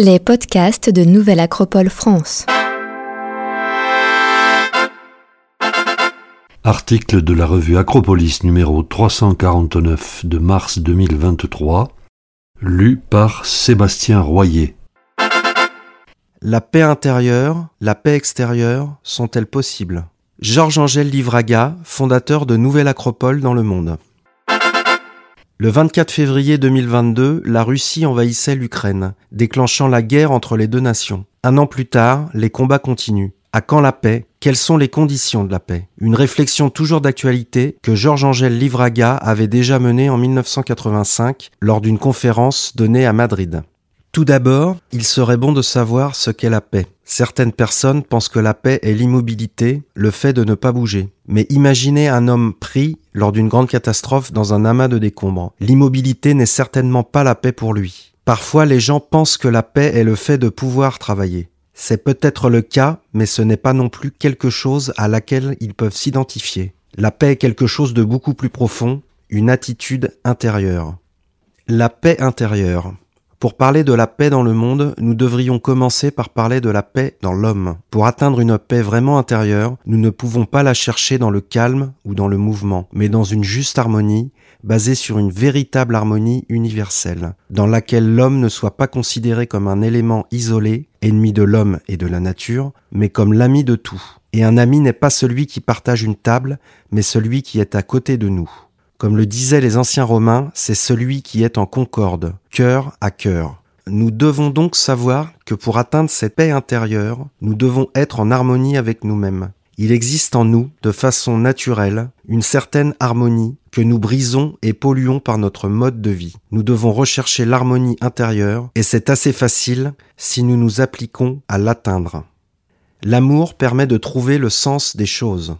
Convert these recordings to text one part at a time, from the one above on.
Les podcasts de Nouvelle Acropole France. Article de la revue Acropolis numéro 349 de mars 2023, lu par Sébastien Royer. La paix intérieure, la paix extérieure sont-elles possibles? Georges-Angèle Livraga, fondateur de Nouvelle Acropole dans le monde. Le 24 février 2022, la Russie envahissait l'Ukraine, déclenchant la guerre entre les deux nations. Un an plus tard, les combats continuent. À quand la paix? Quelles sont les conditions de la paix? Une réflexion toujours d'actualité que Georges-Angèle Livraga avait déjà menée en 1985 lors d'une conférence donnée à Madrid. Tout d'abord, il serait bon de savoir ce qu'est la paix. Certaines personnes pensent que la paix est l'immobilité, le fait de ne pas bouger. Mais imaginez un homme pris lors d'une grande catastrophe dans un amas de décombres. L'immobilité n'est certainement pas la paix pour lui. Parfois les gens pensent que la paix est le fait de pouvoir travailler. C'est peut-être le cas, mais ce n'est pas non plus quelque chose à laquelle ils peuvent s'identifier. La paix est quelque chose de beaucoup plus profond, une attitude intérieure. La paix intérieure. Pour parler de la paix dans le monde, nous devrions commencer par parler de la paix dans l'homme. Pour atteindre une paix vraiment intérieure, nous ne pouvons pas la chercher dans le calme ou dans le mouvement, mais dans une juste harmonie, basée sur une véritable harmonie universelle, dans laquelle l'homme ne soit pas considéré comme un élément isolé, ennemi de l'homme et de la nature, mais comme l'ami de tout. Et un ami n'est pas celui qui partage une table, mais celui qui est à côté de nous. Comme le disaient les anciens Romains, c'est celui qui est en concorde, cœur à cœur. Nous devons donc savoir que pour atteindre cette paix intérieure, nous devons être en harmonie avec nous-mêmes. Il existe en nous, de façon naturelle, une certaine harmonie que nous brisons et polluons par notre mode de vie. Nous devons rechercher l'harmonie intérieure et c'est assez facile si nous nous appliquons à l'atteindre. L'amour permet de trouver le sens des choses.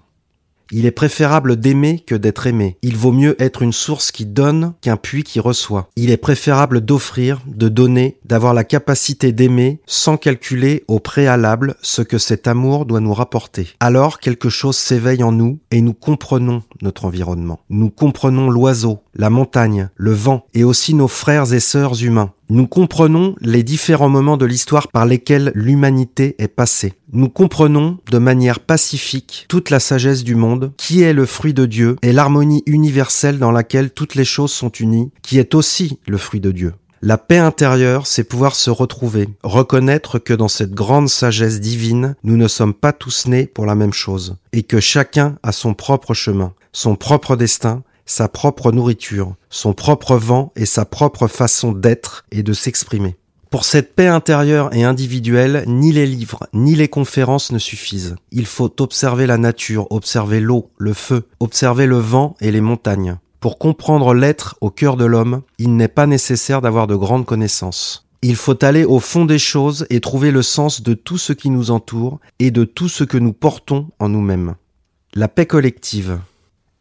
Il est préférable d'aimer que d'être aimé. Il vaut mieux être une source qui donne qu'un puits qui reçoit. Il est préférable d'offrir, de donner, d'avoir la capacité d'aimer sans calculer au préalable ce que cet amour doit nous rapporter. Alors quelque chose s'éveille en nous et nous comprenons notre environnement. Nous comprenons l'oiseau, la montagne, le vent et aussi nos frères et sœurs humains. Nous comprenons les différents moments de l'histoire par lesquels l'humanité est passée. Nous comprenons de manière pacifique toute la sagesse du monde, qui est le fruit de Dieu, et l'harmonie universelle dans laquelle toutes les choses sont unies, qui est aussi le fruit de Dieu. La paix intérieure, c'est pouvoir se retrouver, reconnaître que dans cette grande sagesse divine, nous ne sommes pas tous nés pour la même chose, et que chacun a son propre chemin, son propre destin, sa propre nourriture, son propre vent et sa propre façon d'être et de s'exprimer. Pour cette paix intérieure et individuelle, ni les livres, ni les conférences ne suffisent. Il faut observer la nature, observer l'eau, le feu, observer le vent et les montagnes. Pour comprendre l'être au cœur de l'homme, il n'est pas nécessaire d'avoir de grandes connaissances. Il faut aller au fond des choses et trouver le sens de tout ce qui nous entoure et de tout ce que nous portons en nous-mêmes. La paix collective.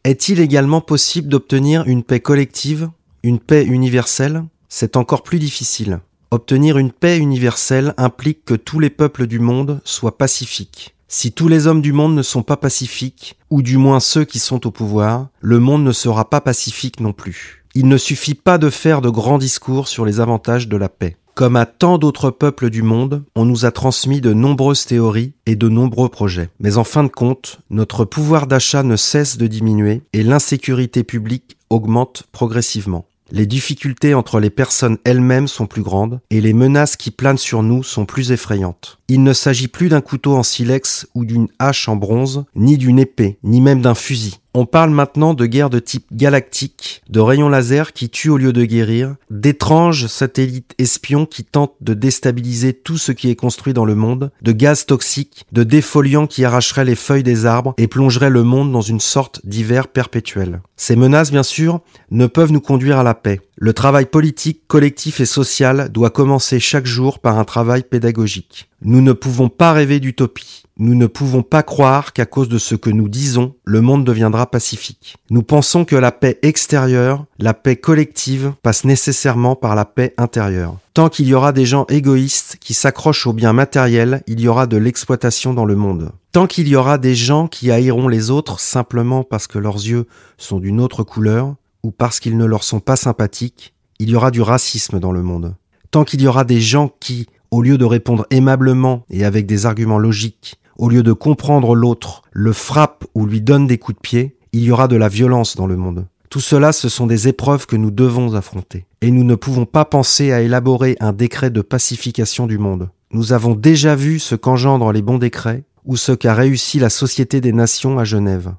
Est-il également possible d'obtenir une paix collective, une paix universelle? C'est encore plus difficile. Obtenir une paix universelle implique que tous les peuples du monde soient pacifiques. Si tous les hommes du monde ne sont pas pacifiques, ou du moins ceux qui sont au pouvoir, le monde ne sera pas pacifique non plus. Il ne suffit pas de faire de grands discours sur les avantages de la paix. Comme à tant d'autres peuples du monde, on nous a transmis de nombreuses théories et de nombreux projets. Mais en fin de compte, notre pouvoir d'achat ne cesse de diminuer et l'insécurité publique augmente progressivement. Les difficultés entre les personnes elles-mêmes sont plus grandes et les menaces qui planent sur nous sont plus effrayantes. Il ne s'agit plus d'un couteau en silex ou d'une hache en bronze, ni d'une épée, ni même d'un fusil. On parle maintenant de guerres de type galactique, de rayons laser qui tuent au lieu de guérir, d'étranges satellites espions qui tentent de déstabiliser tout ce qui est construit dans le monde, de gaz toxiques, de défoliants qui arracheraient les feuilles des arbres et plongeraient le monde dans une sorte d'hiver perpétuel. Ces menaces, bien sûr, ne peuvent nous conduire à la paix. Le travail politique, collectif et social doit commencer chaque jour par un travail pédagogique. Nous ne pouvons pas rêver d'utopie. Nous ne pouvons pas croire qu'à cause de ce que nous disons, le monde deviendra pacifique. Nous pensons que la paix extérieure, la paix collective, passe nécessairement par la paix intérieure. Tant qu'il y aura des gens égoïstes qui s'accrochent aux biens matériels, il y aura de l'exploitation dans le monde. Tant qu'il y aura des gens qui haïront les autres simplement parce que leurs yeux sont d'une autre couleur, ou parce qu'ils ne leur sont pas sympathiques, il y aura du racisme dans le monde. Tant qu'il y aura des gens qui, au lieu de répondre aimablement et avec des arguments logiques, au lieu de comprendre l'autre, le frappe ou lui donne des coups de pied, il y aura de la violence dans le monde. Tout cela, ce sont des épreuves que nous devons affronter. Et nous ne pouvons pas penser à élaborer un décret de pacification du monde. Nous avons déjà vu ce qu'engendrent les bons décrets ou ce qu'a réussi la Société des Nations à Genève.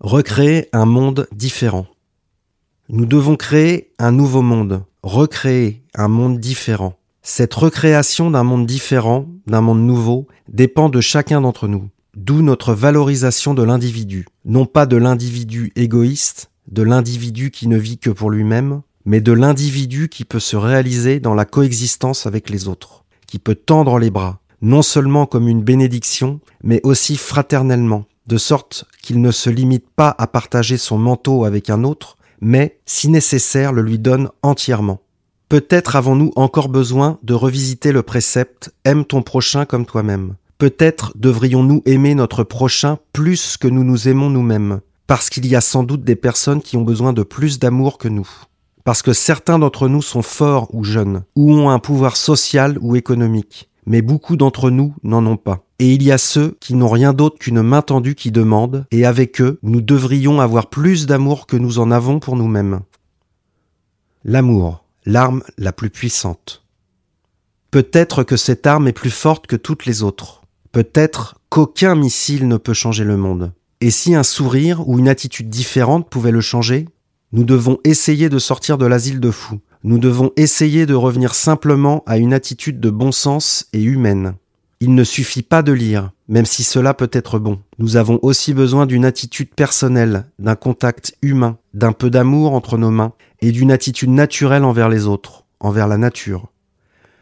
Recréer un monde différent. Nous devons créer un nouveau monde, recréer un monde différent. Cette recréation d'un monde différent, d'un monde nouveau, dépend de chacun d'entre nous. D'où notre valorisation de l'individu. Non pas de l'individu égoïste, de l'individu qui ne vit que pour lui-même, mais de l'individu qui peut se réaliser dans la coexistence avec les autres, qui peut tendre les bras, non seulement comme une bénédiction, mais aussi fraternellement, de sorte qu'il ne se limite pas à partager son manteau avec un autre, mais, si nécessaire, le lui donne entièrement. Peut-être avons-nous encore besoin de revisiter le précepte Aime ton prochain comme toi-même. Peut-être devrions-nous aimer notre prochain plus que nous nous aimons nous-mêmes, parce qu'il y a sans doute des personnes qui ont besoin de plus d'amour que nous. Parce que certains d'entre nous sont forts ou jeunes, ou ont un pouvoir social ou économique, mais beaucoup d'entre nous n'en ont pas. Et il y a ceux qui n'ont rien d'autre qu'une main tendue qui demande, et avec eux, nous devrions avoir plus d'amour que nous en avons pour nous-mêmes. L'amour, l'arme la plus puissante. Peut-être que cette arme est plus forte que toutes les autres. Peut-être qu'aucun missile ne peut changer le monde. Et si un sourire ou une attitude différente pouvait le changer Nous devons essayer de sortir de l'asile de fous. Nous devons essayer de revenir simplement à une attitude de bon sens et humaine. Il ne suffit pas de lire, même si cela peut être bon. Nous avons aussi besoin d'une attitude personnelle, d'un contact humain, d'un peu d'amour entre nos mains et d'une attitude naturelle envers les autres, envers la nature.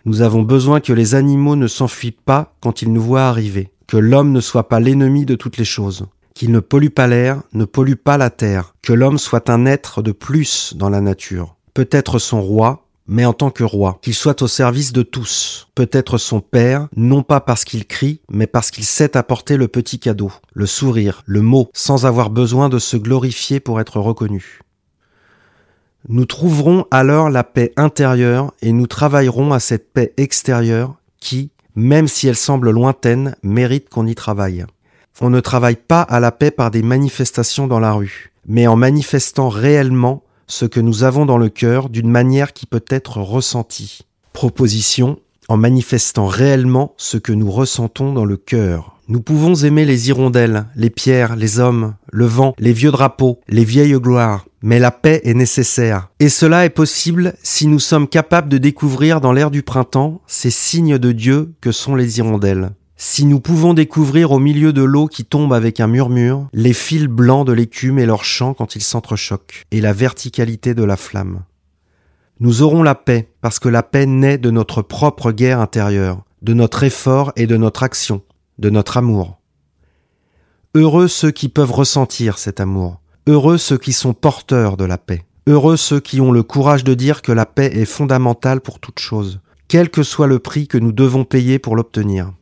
Nous avons besoin que les animaux ne s'enfuient pas quand ils nous voient arriver, que l'homme ne soit pas l'ennemi de toutes les choses, qu'il ne pollue pas l'air, ne pollue pas la terre, que l'homme soit un être de plus dans la nature, peut-être son roi, mais en tant que roi, qu'il soit au service de tous, peut-être son père, non pas parce qu'il crie, mais parce qu'il sait apporter le petit cadeau, le sourire, le mot, sans avoir besoin de se glorifier pour être reconnu. Nous trouverons alors la paix intérieure et nous travaillerons à cette paix extérieure qui, même si elle semble lointaine, mérite qu'on y travaille. On ne travaille pas à la paix par des manifestations dans la rue, mais en manifestant réellement ce que nous avons dans le cœur d'une manière qui peut être ressentie. Proposition en manifestant réellement ce que nous ressentons dans le cœur. Nous pouvons aimer les hirondelles, les pierres, les hommes, le vent, les vieux drapeaux, les vieilles gloires, mais la paix est nécessaire. Et cela est possible si nous sommes capables de découvrir dans l'air du printemps ces signes de Dieu que sont les hirondelles. Si nous pouvons découvrir au milieu de l'eau qui tombe avec un murmure les fils blancs de l'écume et leur chant quand ils s'entrechoquent, et la verticalité de la flamme. Nous aurons la paix parce que la paix naît de notre propre guerre intérieure, de notre effort et de notre action, de notre amour. Heureux ceux qui peuvent ressentir cet amour, heureux ceux qui sont porteurs de la paix, heureux ceux qui ont le courage de dire que la paix est fondamentale pour toute chose, quel que soit le prix que nous devons payer pour l'obtenir.